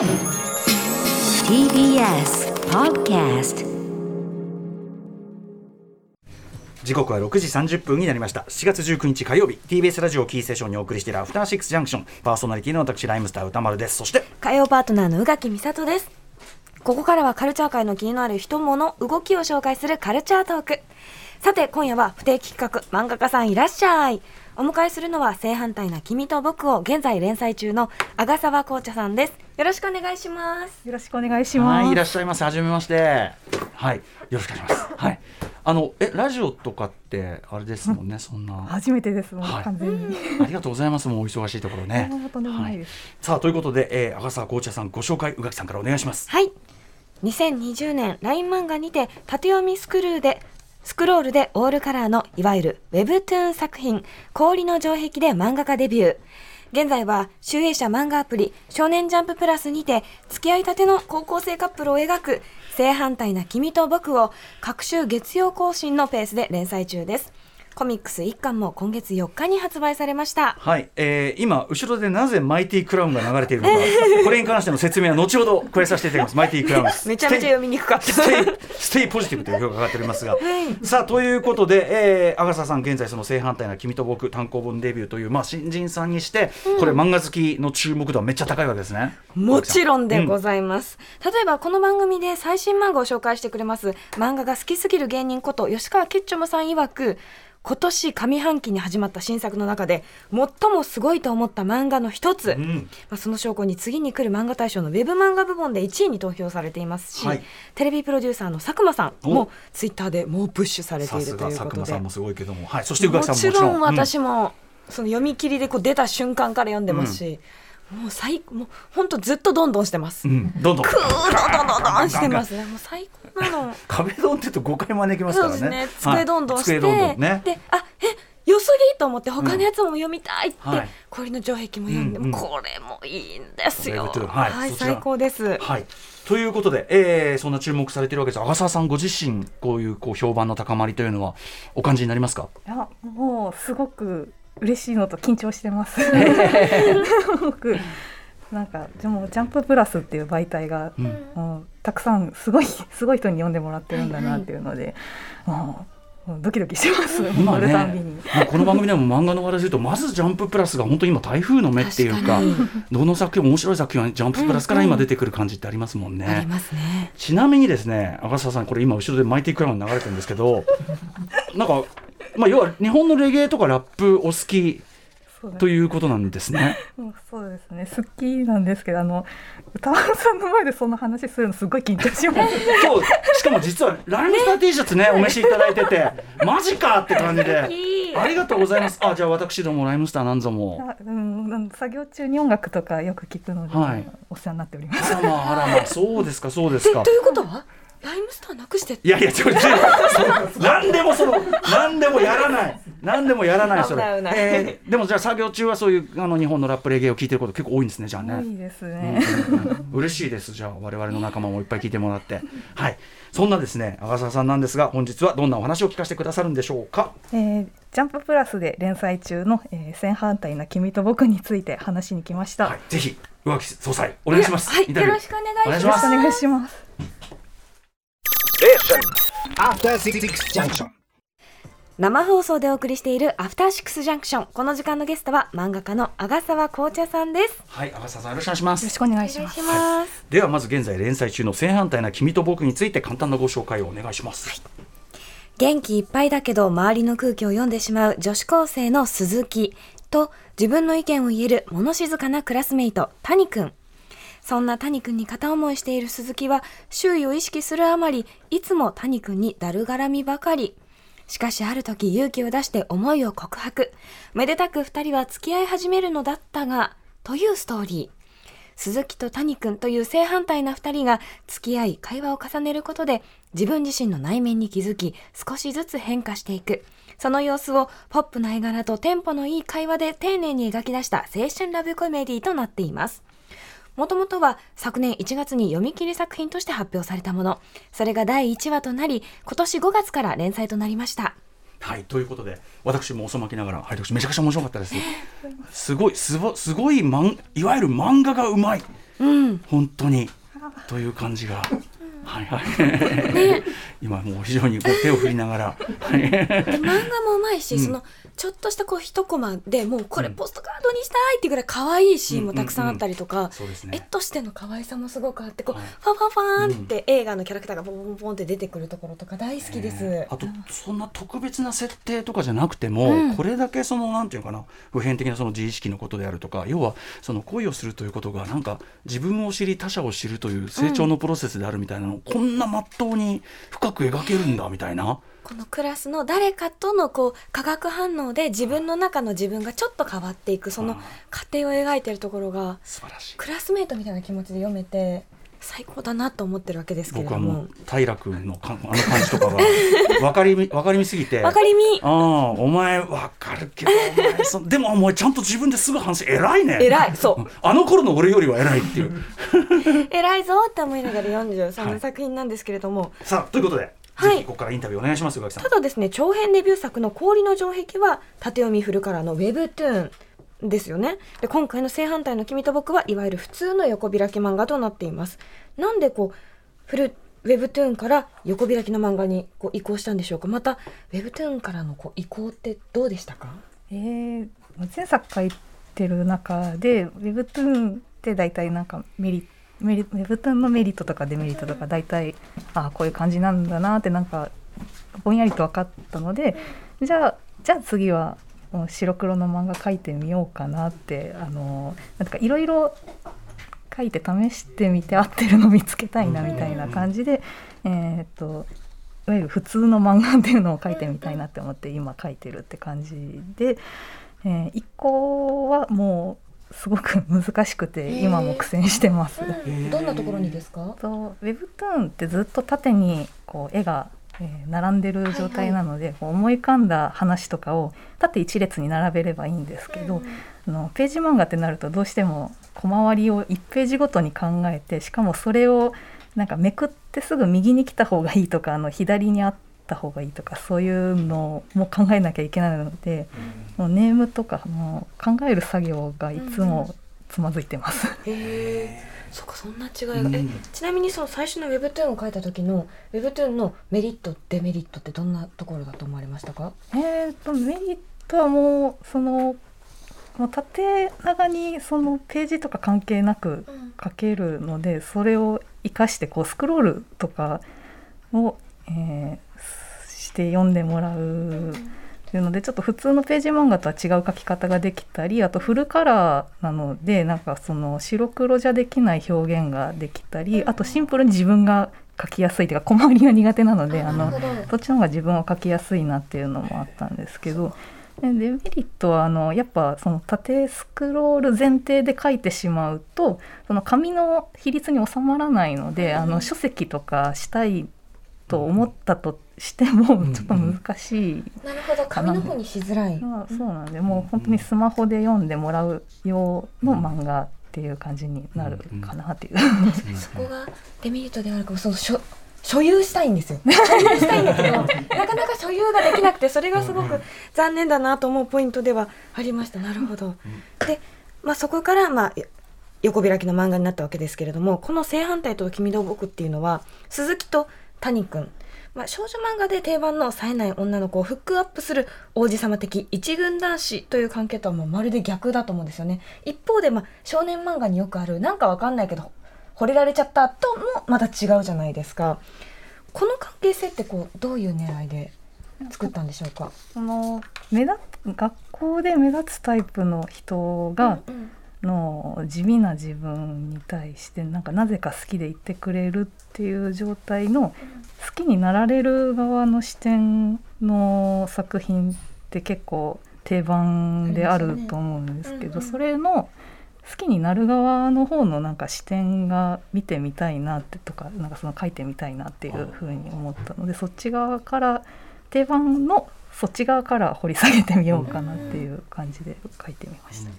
TBS Podcast 時刻は6時30分になりました7月19日火曜日 TBS ラジオキーステーションにお送りしているアフターシックスジャンクションパーソナリティの私ライムスター歌丸ですそして火曜パートナーの宇垣美里です。ここからはカルチャー界の気になる人物、動きを紹介するカルチャートーク。さて、今夜は不定期企画、漫画家さんいらっしゃい。お迎えするのは正反対な君と僕を現在連載中の阿賀沢紅茶さんです。よろしくお願いします。よろしくお願いします。はいいらっしゃいませ。はじめまして。はいよろしくお願いします。はい。あのえラジオとかってあれですもんねそんな。初めてですもん、はい。完全に。ありがとうございます。もうお忙しいところね。あーとんでもない。さあということで、えー、阿賀沢紅茶さんご紹介宇垣さんからお願いします。はい。2020年 LINE 漫画にて縦読みスクルーでスクロールでオールカラーのいわゆる Webtoon 作品氷の城壁で漫画家デビュー。現在は集英社漫画アプリ少年ジャンププラスにて付き合いたての高校生カップルを描く正反対な君と僕を各週月曜更新のペースで連載中です。コミックス1巻も今月4日に発売されました。はい、えー、今後ろでなぜマイティクラウンが流れているのか これに関しての説明は後ほど加えさせていただきます。マイティクラウン。で すめちゃめちゃ読みにくかった。ステイポジティブという評価が上がっておりますが、さあということで、えー、阿賀澤さん現在その正反対な君と僕単行本デビューというまあ新人さんにして、これ漫画好きの注目度はめっちゃ高いわけですね。もちろんでごいざいます、例えばこの番組で最新漫画を紹介してくれます漫画が好きすぎる芸人こと吉川ケッチョムさん曰く今年上半期に始まった新作の中で最もすごいと思った漫画の一つ、うん、うんまあ、その証拠に次に来る漫画大賞のウェブ漫画部門で1位に投票されていますし、はい。テレビプロデューサーの佐久間さんお。もツイッターでもうプッシュされてさいるということで。間さんもすごいけども、はい、そしてももちろん。私も、その読み切りでこう出た瞬間から読んでますし、もう最もう本当ずっとどんどんしてます。うん、うんどんどん。クーどんどんどんどんしてますね。もう最高。なの。壁ドンって言うと誤解招きますからね。そうですね。机どんどんして、はい机どんどんね。で、あ、え、良すぎと思って他のやつも読みたいって、うんはい氷の城壁も読んで、うんうんこれもいいんですよ。はいそちら最高です。はい。ということで、えー、そんな注目されているわけです。阿賀澤さんご自身こういうこう評判の高まりというのはお感じになりますか？いや、もうすごく嬉しいのと緊張してます。僕なんかでもジャンププラスっていう媒体が、うんもうたくさんすごいすごい人に読んでもらってるんだなっていうので、もうもうドキドキしてます。今ねこの番組でも漫画の話で言うとまずジャンププラスが本当に今台風の目っていうかどの作品も面白い作品はジャンププラスから今出てくる感じってありますもんね。ありますね。ちなみにですね、赤澤さん、これ今後ろでマイティクラウン流れてるんですけど、なんか、まあ、要は日本のレゲエとかラップお好きということなんですね。もうそうですね。好きなんですけど、あの歌丸さんの前でそんな話するのすごい緊張します。そう、しかも実はライムスター T シャツね、お召しいただいてて、マジかって感じで。ありがとうございます。あ、じゃあ私どもライムスターなんぞも。あうん、うん作業中に音楽とかよく聞くので、はいお世話になっております。あらまあ、あらまあ、そうですか、そうですかえと。いうことはライムスターなくしていやいや、ちょ、ちょ、そなんでもその、なんでもやらない。なんでもやらない、それ。えーでもじゃあ作業中はそういう、あの、日本のラップレゲエを聞いてること結構多いんですね、じゃあね。多いですうんね。嬉しいです。じゃあ我々の仲間もいっぱい聞いてもらって、はい。そんなですね、阿賀澤さんなんですが、本日はどんなお話を聞かせてくださるんでしょうか？えージャンププラスで連載中の、えー、正反対な君と僕について話しに来ました。はい、ぜひ上木総裁お願いします。はい、よろしくお願いします。お願いしますよろしくお願いします。After Six Junction. 生放送でお送りしているアフターシックスジャンクション。この時間のゲストは漫画家の阿賀沢紅茶さんです。はい、阿賀澤さんよろしくお願いします。よろしくお願いしします。ます。ではまず現在連載中の正反対な君と僕について簡単なご紹介をお願いします。元気いっぱいだけど周りの空気を読んでしまう女子高生の鈴木と自分の意見を言える物静かなクラスメイト谷くんそんな谷くんに片思いしている鈴木は周囲を意識するあまりいつも谷くんにだるがらみばかりしかしある時勇気を出して思いを告白。めでたく二人は付き合い始めるのだったがというストーリー。鈴木と谷くんという正反対な二人が付き合い会話を重ねることで自分自身の内面に気づき少しずつ変化していく。その様子をポップな絵柄とテンポのいい会話で丁寧に描き出した青春ラブコメディとなっています。もともとは昨年1月に読み切り作品として発表されたもの。それが第1話となり今年5月から連載となりました。はいということで私も遅まきながらはい私めちゃくちゃ面白かったです。すごいすごすごいマンいわゆる漫画がうまい。うん。本当に。という感じが。はいはい、今もう非常にこう手を振りながら、漫画もうまいし、うん。そのちょっとしたこう一コマでもうこれうんポストカードにしたいっていうぐらい可愛いシーンもたくさんあったりとか。絵としての可愛さもすごくあってこう、はいファンファンファンって映画のキャラクターがポンポンポンって出てくるところとか大好きです。ねあとそんな特別な設定とかじゃなくても、うん。これだけそのなんていうのかな普遍的なその自意識のことであるとか要はその恋をするということがなんか自分を知り他者を知るという成長のプロセスであるみたいなのを、こんなまっとうに深く描けるんだみたいな。このクラスの誰かとのこう化学反応で自分の中の自分がちょっと変わっていくその過程を描いてるところが素晴らしい。クラスメートみたいな気持ちで読めて最高だなと思ってるわけですけれども。僕はもう平君のかあの感じとかが分かり み分かりみすぎて。わかりみ。ああお前分かるけどお前そでもお前ちゃんと自分ですぐ反省偉いね。偉いそう。あの頃の俺よりは偉いっていう。偉いぞって思いながら読んでるそんはない作品なんですけれども、さあということで、はい。ぜひここからインタビューお願いしますさん。ただですね長編デビュー作の「氷の城壁」は縦読みフルカラーのウェブトゥーンですよね。で今回の正反対の君と僕はいわゆる普通の横開き漫画となっています。なんでこうフルウェブトゥーンから横開きの漫画にこう移行したんでしょうか？またウェブトゥーンからのこう移行ってどうでしたか？えー、前作書いてる中で Webtoon って大体なんかメリメリ Webtoon のメリットとかデメリットとか大体ああこういう感じなんだなってなんかぼんやりと分かったのでじゃあじゃあ次は白黒の漫画描いてみようかなってあのなんかいろいろ書いて試してみて合ってるの見つけたいなみたいな感じで、えーっといわゆる普通の漫画っていうのを書いてみたいなって思って今書いてるって感じで、えー一個はもうすごく難しくて今も苦戦してます。どんなところにですか？と Webtoon ってずっと縦にこう絵が、えー並んでる状態なので、こう思い浮かんだ話とかを縦一列に並べればいいんですけど、あのページ漫画ってなるとどうしても小回りを1ページごとに考えてしかもそれをなんかめくってすぐ右に来た方がいいとかあの左にあった方がいいとかそういうのも考えなきゃいけないので、もうネームとかもう考える作業がいつもつまずいてます。へえそっかそんな違いが、うん。えちなみにその最初の Webtoon を書いた時の Webtoon のメリットデメリットってどんなところだと思われましたか？えー、とメリットはもうそのもう縦長にそのページとか関係なく書けるのでそれを生かしてこうスクロールとかを、えーして読んでもらうっていうのでちょっと普通のページ漫画とは違う書き方ができたりあとフルカラーなのでなんかその白黒じゃできない表現ができたりあとシンプルに自分が書きやすいというか小回りが苦手なのであのっちの方が自分を書きやすいなっていうのもあったんですけどでデメリットはあのやっぱその縦スクロール前提で書いてしまうとその紙の比率に収まらないので、あの書籍とかしたいと思ったとしてもんちょっと難しい。なるほど。紙の方にしづらい、まあ、そうなんでもう本当にスマホで読んでもらう用の漫画っていう感じになるかなっていう。そこがデメリットであるかもそう所所有したいんですよ。所有したいんだけど なかなか所有ができなくてそれがすごく残念だなと思うポイントではありました。なるほど。で、まあ、そこから、まあ、横開きの漫画になったわけですけれどもこの正反対と君と僕っていうのは鈴木と谷君まあ、少女漫画で定番の冴えない女の子をフックアップする王子様的一軍男子という関係とはもうまるで逆だと思うんですよね。一方で、まあ、少年漫画によくあるなんかわかんないけど惚れられちゃったともまた違うじゃないですか。この関係性ってこうどういう狙いで作ったんでしょうか？その目立学校で目立つタイプの人が、うんうんの地味な自分に対してなんかなぜか好きでいてくれるっていう状態の好きになられる側の視点の作品って結構定番であると思うんですけど、それの好きになる側の方のなんか視点が見てみたいなってとかなんかその書いてみたいなっていうふうに思ったのでそっち側から定番のそっち側から掘り下げてみようかなっていう感じで書いてみました。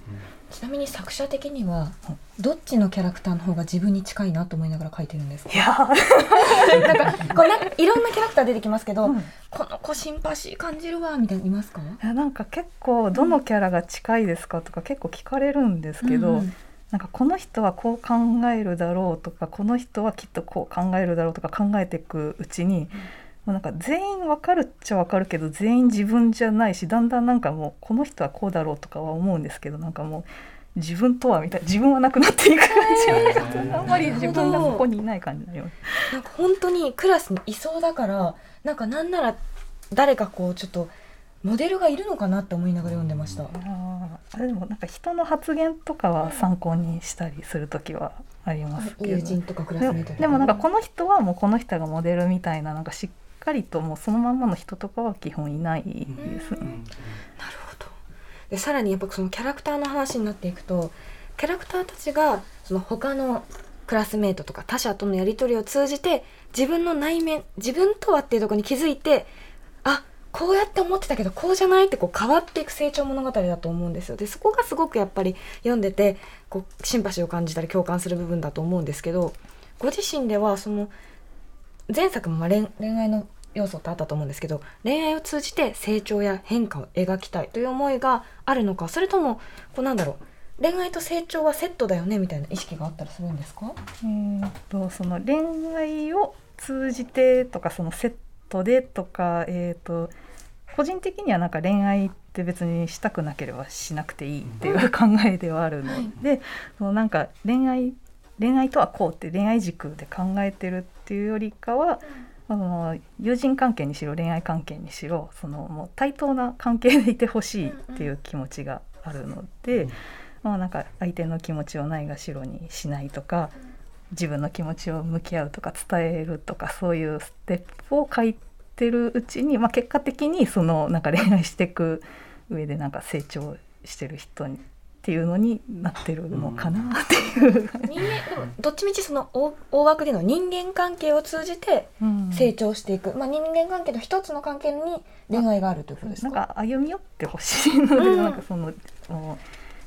ちなみに作者的にはどっちのキャラクターの方が自分に近いなと思いながら書いてるんですか？いやー。なんかこうないろんなキャラクター出てきますけど、うん。この子シンパシー感じるわみたいなのいますか？いやなんか結構どのキャラが近いですかとか結構聞かれるんですけど、うんうん。なんかこの人はこう考えるだろうとかこの人はきっとこう考えるだろうとか考えていくうちに、もうなんか全員わかるっちゃわかるけど全員自分じゃないしだんだんなんかもうこの人はこうだろうとかは思うんですけどなんかもう自分とはみたいな自分はなくなっていく感じがあんまり自分がそこにいない感じになります。なんか本当にクラスにいそうだからなんかなんなら誰かこうちょっとモデルがいるのかなって思いながら読んでました。あれでもなんか人の発言とかは参考にしたりする時はありますけど、友人とかクラスメートでもなんかこの人はもうこの人がモデルみたいななんかしっかりともうそのまんまの人とかは基本いないですね。なるほど。でさらにやっぱそのキャラクターの話になっていくとキャラクターたちがその他のクラスメートとか他者とのやり取りを通じて自分の内面自分とはっていうところに気づいてあこうやって思ってたけどこうじゃないってこう変わっていく成長物語だと思うんですよ。でそこがすごくやっぱり読んでてこうシンパシーを感じたり共感する部分だと思うんですけどご自身ではその前作もまあ恋恋愛の要素ってあったと思うんですけど恋愛を通じて成長や変化を描きたいという思いがあるのかそれともこうなんだろう恋愛と成長はセットだよねみたいな意識があったりするんですか？えーっとその恋愛を通じてとかそのセットでとか、えーっと個人的にはなんか恋愛って別にしたくなければしなくていいっていう考えではあるので、そのなんか恋愛恋愛とはこうって恋愛軸で考えてるっていうよりかは、あの友人関係にしろ恋愛関係にしろそのもう対等な関係でいてほしいっていう気持ちがあるので、まあ、なんか相手の気持ちをないがしろにしないとか自分の気持ちを向き合うとか伝えるとかそういうステップを書いてるうちに、まあ、結果的にそのなんか恋愛していく上でなんか成長してる人にっていうのになってるのかなっていう、人間でもどっちみちその大大枠での人間関係を通じてうん。成長していく、まあ、人間関係の一つの関係に恋愛があるということですなんかか歩み寄ってほしいので、うん。なんかそのもう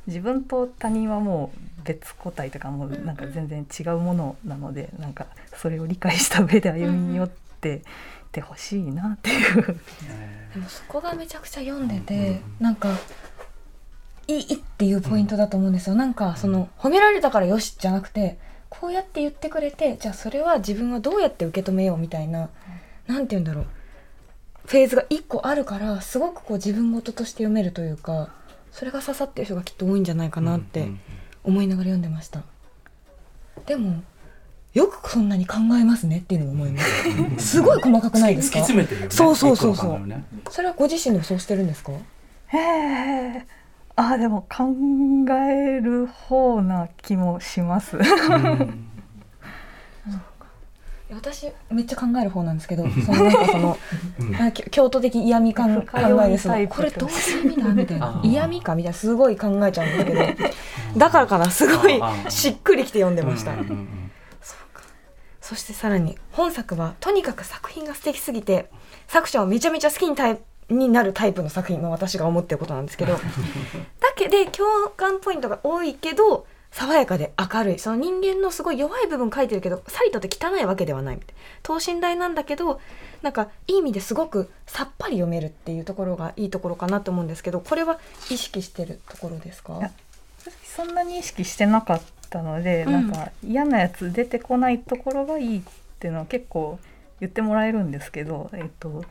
自分と他人はもう別個体とかもうなんか全然違うものなので、なんかそれを理解した上で歩み寄っててほしいなっていう。でもそこがめちゃくちゃ読んでて、なんかいいっていうポイントだと思うんですよ、なんかその褒められたからよしじゃなくてこうやって言ってくれてじゃあそれは自分はどうやって受け止めようみたいな、なんて言うんだろう。フェーズが一個あるからすごくこう自分事として読めるというかそれが刺さってる人がきっと多いんじゃないかなって思いながら読んでました。でもよくそんなに考えますねっていうのも思います。すごい細かくないですか？突き詰めてるよね。そうそうそうそう。それはご自身でもそうしてるんですか？へえあでも考える方な気もします。うん。私めっちゃ考える方なんですけどそのなんかその うん京都的嫌味感考えですこれどう。いう意味だみたいあなー嫌味かみたいなすごい考えちゃうんですけど。だからかなすごいしっくりきて読んでました、そうか。そしてさらに本作はとにかく作品が素敵すぎて作者をめちゃめちゃ好きにになるタイプの作品が私が思ってることなんですけど だけで共感ポイントが多いけど爽やかで明るい。その人間のすごい弱い部分書いてるけどさりとって汚いわけではない等身大なんだけどなんかいい意味ですごくさっぱり読めるっていうところがいいところかなと思うんですけどこれは意識してるところですか？そんなに意識してなかったので、うん。なんか嫌なやつ出てこないところがいいっていうのは結構言ってもらえるんですけど、えっと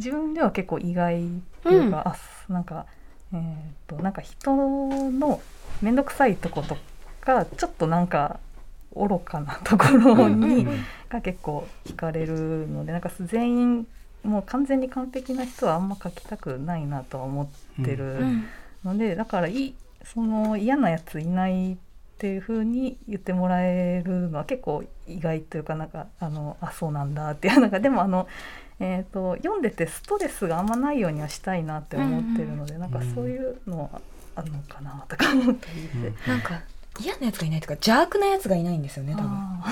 自分では結構意外っていうか、あなんかえっとなんか人の面倒くさいとことかちょっとなんか愚かなところに、が結構惹かれるのでなんか全員もう完全に完璧な人はあんま書きたくないなとは思ってる。うんのでだからいいその嫌なやついないっていう風に言ってもらえるのは結構意外というかなんかあのあそうなんだっていうなんかでもあの、えー、と読んでてストレスがあんまないようにはしたいなって思ってるので、なんかそういうのはあるのかなとか思ったりして、うんなんか嫌なやつがいないというか邪悪なやつがいないんですよね多分。あ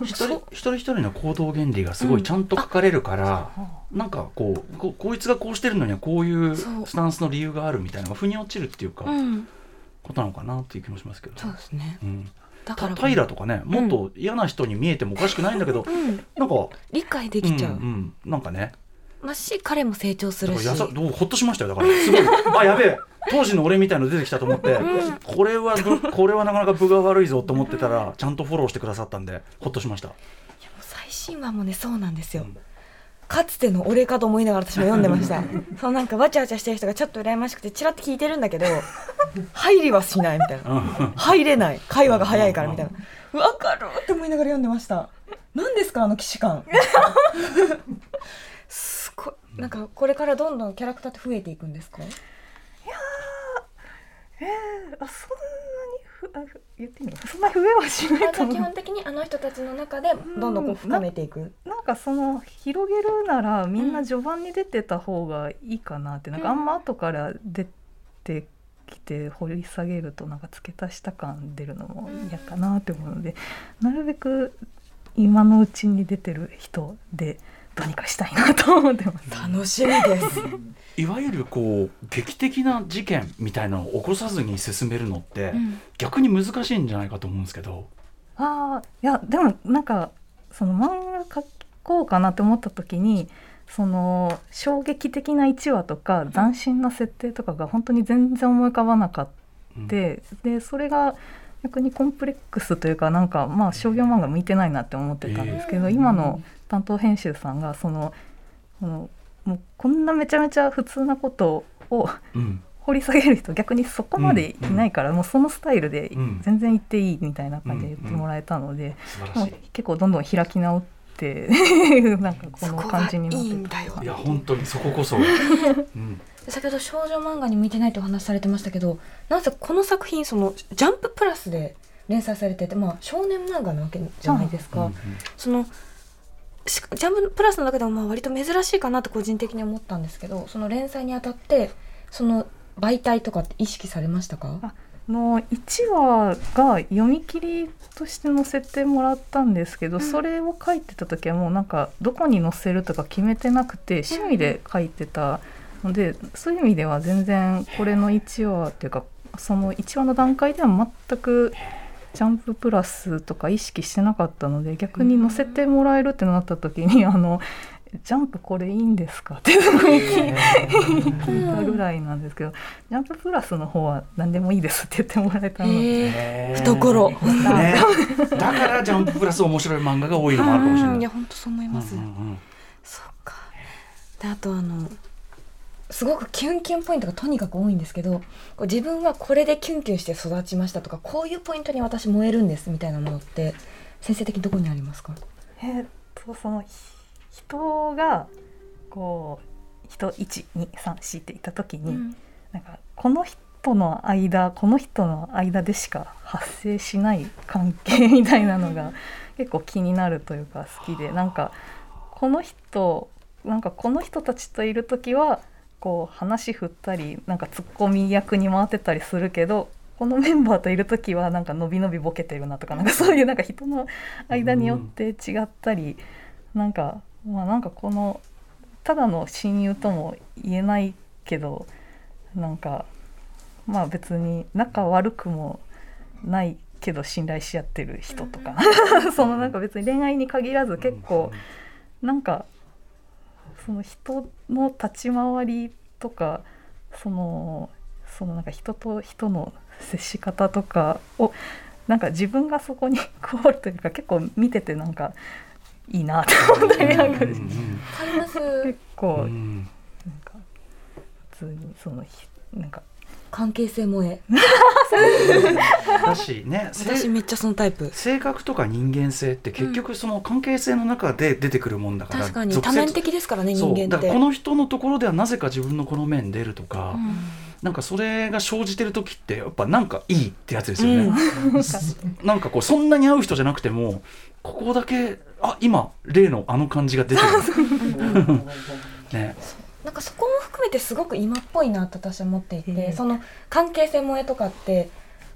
一人一人一人の行動原理がすごいちゃんと書かれるから、なんかこうここいつがこうしてるのにはこういうスタンスの理由があるみたいなのが腑に落ちるっていうか、うん。ことなのかなっていう気もしますけど、そうですね。うん、ただから。平とかねもっと嫌な人に見えてもおかしくないんだけど、うん。なんか理解できちゃう、んうん、なんかね。まあし彼も成長するし。やさほっとしましたよだから。すごい。あやべえ。当時の俺みたいの出てきたと思って、これはぶこれはなかなか分が悪いぞと思ってたらちゃんとフォローしてくださったんでほっとしました。最新話もねそうなんですよ、うんかつての俺かと思いながら私も読んでました。そのなんかわちゃわちゃしてる人がちょっと羨ましくてチラッと聞いてるんだけど入りはしないみたいな。入れない。会話が早いからみたいな。わかるって思いながら読んでました。何ですかあの既視感。すごい。なんかこれからどんどんキャラクターって増えていくんですか？あそんなにふあふ言ってみようそんなに増えはしないと思う。本的にあの人たちの中でどんどんこう深めていく。なんかその広げるならみんな序盤に出てた方がいいかなって、なんかあんま後から出てきて掘り下げるとなんか付け足した感出るのも嫌かなって思うので、なるべく今のうちに出てる人でどうにかしたいなと思ってます。楽しみです いわゆるこう劇的な事件みたいなのを起こさずに進めるのって、うん逆に難しいんじゃないかと思うんですけど、ああいやでもなんかその漫画描こうかなって思った時にその衝撃的な1話とか斬新な設定とかが本当に全然思い浮かばなかった。うんででそれが逆にコンプレックスというかなんかまあ商業漫画向いてないなって思ってたんですけど、えー。今の担当編集さんがそのこのもうこんなめちゃめちゃ普通なことをうん。掘り下げる人逆にそこまでいないから、もうそのスタイルでうん。全然言っていいみたいな感じで言ってもらえたので。結構どんどん開き直って なんかこの感じになっていいんだよいや本当にそここそ、うん、先ほど少女漫画に向いてないとお話しされてましたけどなぜこの作品そのジャンププラスで連載されててまあ少年漫画なわけじゃないですか、うんそのしジャンププラスの中でもまあ割と珍しいかなと個人的に思ったんですけどその連載にあたってその媒体とかって意識されましたか？あの1話が読み切りとして載せてもらったんですけど、それを書いてた時はもうなんかどこに載せるとか決めてなくて趣味で書いてたので、そういう意味では全然これの1話っていうかその1話の段階では全くジャンププラスとか意識してなかったので逆に載せてもらえるってなった時に、あのジャンプこれいいんですかってすごい聞いたぐらいなんですけど、ジャンププラスの方は何でもいいですって言ってもらえたので。懐。ね、だからジャンププラス面白い漫画が多いのもあるかもしれない。うん。いや本当そう思います、うんうんうん。そうか。であとあのすごくキュンキュンポイントがとにかく多いんですけど自分はこれでキュンキュンして育ちましたとかこういうポイントに私燃えるんですみたいなものって先生的にどこにありますか？えーっとそのひ人がこう人1234っていった時に、なんかこの人の間この人の間でしか発生しない関係みたいなのが結構気になるというか好きでなんかこの人なんかこの人たちといる時はこう話振ったりなんかツッコミ役に回ってたりするけどこのメンバーといる時はなんかのびのびボケてるなとかなんかそういうなんか人の間によって違ったり、なんかまあなんかこのただの親友とも言えないけどなんかまあ別に仲悪くもないけど信頼し合ってる人とか。そのなんか別に恋愛に限らず結構なんかその人の立ち回りとかそのそのなんか人と人の接し方とかをなんか自分がそこに 加わるというか結構見ててなんかいいなって思ったりなんか結構なん。うんか普通にそのひなんか関係性萌え。だしね せ私めっちゃそのタイプ。性格とか人間性って結局その関係性の中で出てくるもんだから、確かに。多面的ですからね人間って。この人のところではなぜか自分のこの面出るとか、うん。なんかそれが生じてる時ってやっぱなんかいいってやつですよね、なんかこうそんなに合う人じゃなくてもここだけあ今例のあの感じが出てる。ねなんかそこも含めてすごく今っぽいなと私は思っていて、ええその関係性萌えとかって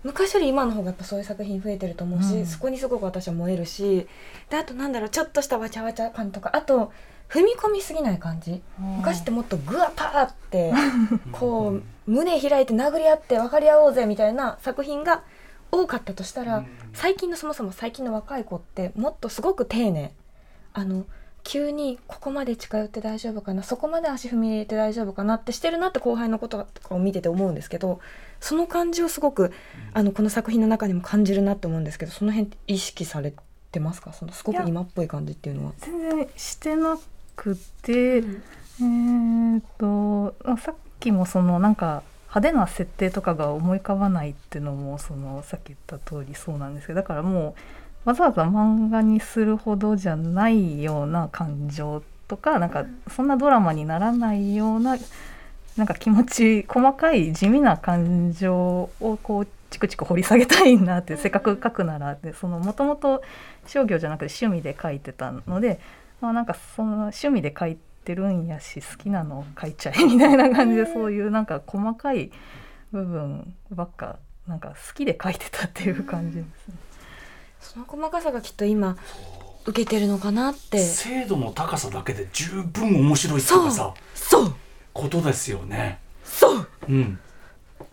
昔より今の方がやっぱそういう作品増えてると思うし、うん。そこにすごく私は燃えるしであとなんだろうちょっとしたわちゃわちゃ感とかあと踏み込みすぎない感じ。昔ってもっとグワパーって こう胸開いて殴り合って分かり合おうぜみたいな作品が多かったとしたら、最近のそもそも最近の若い子ってもっとすごく丁寧。あの急にここまで近寄って大丈夫かなそこまで足踏み入れて大丈夫かなってしてるなって後輩のこととかを見てて思うんですけどその感じをすごくあのこの作品の中にも感じるなって思うんですけどその辺って意識されてますか？そのすごく今っぽい感じっていうのは。全然してなくて、えーっとあさっきもそのなんか派手な設定とかが思い浮かばないっていうのもそのさっき言った通りそうなんですけどだからもうわざわざ漫画にするほどじゃないような感情とかなんかそんなドラマにならないようななんか気持ち細かい地味な感情をこうチクチク掘り下げたいなってせっかく書くならでそのもともと商業じゃなくて趣味で書いてたので、まあ、なんかその趣味で書いてるんやし好きなのを書いちゃえみたいな感じでそういうなんか細かい部分ばっかなんか好きで書いてたっていう感じですね。その細かさがきっと今受けてるのかなって精度の高さだけで十分面白いっていうかさそうことですよね。そううん。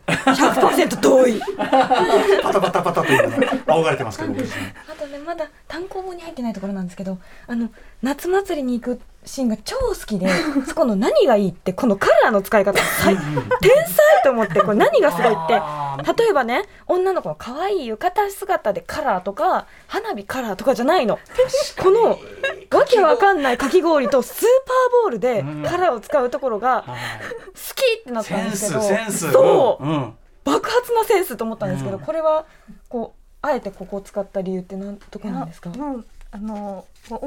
100%同意 パタパタパタというね 仰がれてますけど。あとねまだ単行本に入ってないところなんですけどあの夏祭りに行くシーンが超好きで そこの何がいいってこのカラーの使い方最天才と思ってこれ何がすごいって。例えばね女の子の可愛い浴衣姿でカラーとか花火カラーとかじゃないの。このわけわかんないかき氷とスーパーボールでうん。カラーを使うところが好はい。きってなったんですけど。そう。うん。うん。爆発なセンスと思ったんですけど、うん。これはこうあえてここを使った理由ってなんどこなんですか？もうあの表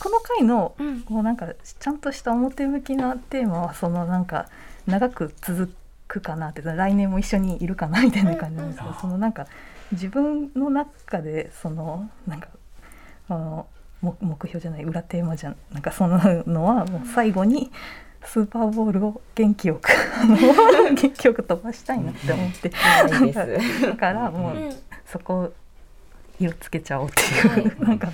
この回のうん。こうなんかちゃんとした表向きなテーマはそのなんか長く続くかなって来年も一緒にいるかなみたいな感じなんですけど、うんうん。そのなんか自分の中でそのなんかあの目目標じゃない裏テーマじゃなんかそののはもう最後にスーパーボールを元気よく 元気よく飛ばしたいなって思ってだからもううんそこを色つけちゃおうっていう、なんかこ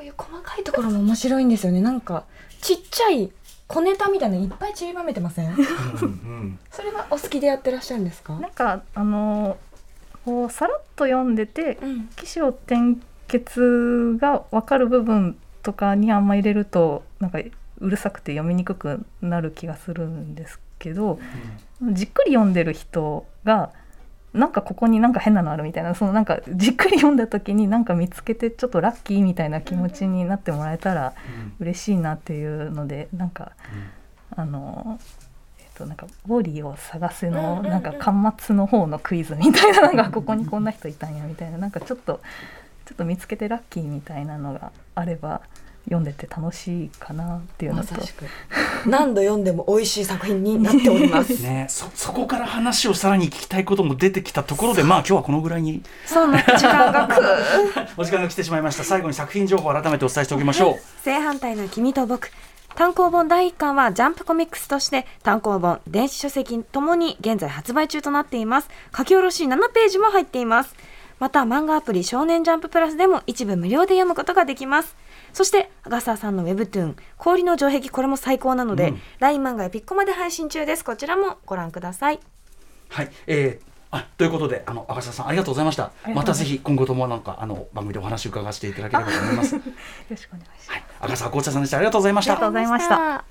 ういう細かいところも面白いんですよね。なんかちっちゃい小ネタみたいなのいっぱい散りばめてません？うんうん。それはお好きでやってらっしゃるんですか？なんかあのこうさらっと読んでてうん。起承転結が分かる部分とかにあんま入れるとなんかうるさくて読みにくくなる気がするんですけどじっくり読んでる人がなんかここになんか変なのあるみたいなそのなんかじっくり読んだ時になんか見つけてちょっとラッキーみたいな気持ちになってもらえたら嬉しいなっていうのでなんかあの、えっと、なんか「ウォーリーを探せの」うんうんうん。なんか巻末の方のクイズみたいななんかここにこんな人いたんやみたいななんかちょっとちょっと見つけてラッキーみたいなのがあれば読んでて楽しいかなっていうのと。何度読んでも美味しい作品になっております。ねそそこから話をさらに聞きたいことも出てきたところでまあ今日はこのぐらいに。そうな時間がく お時間が来てしまいました。最後に作品情報を改めてお伝えしておきましょう。正反対な君と僕。単行本第1巻はジャンプコミックスとして単行本電子書籍ともに現在発売中となっています。書き下ろし7ページも入っています。また漫画アプリ少年ジャンププラスでも一部無料で読むことができますそしてアガサーさんのウェブトゥーン氷の城壁これも最高なので、うん。LINE 漫画やピッコマで配信中です。こちらもご覧ください。はい、えーあということであの赤澤さんありがとうございました。またぜひ今後ともなんかあの番組でお話を伺わせていただければと思います。よろしくお願いします。はい、赤澤紅茶さんでした。ありがとうございました。ありがとうございました。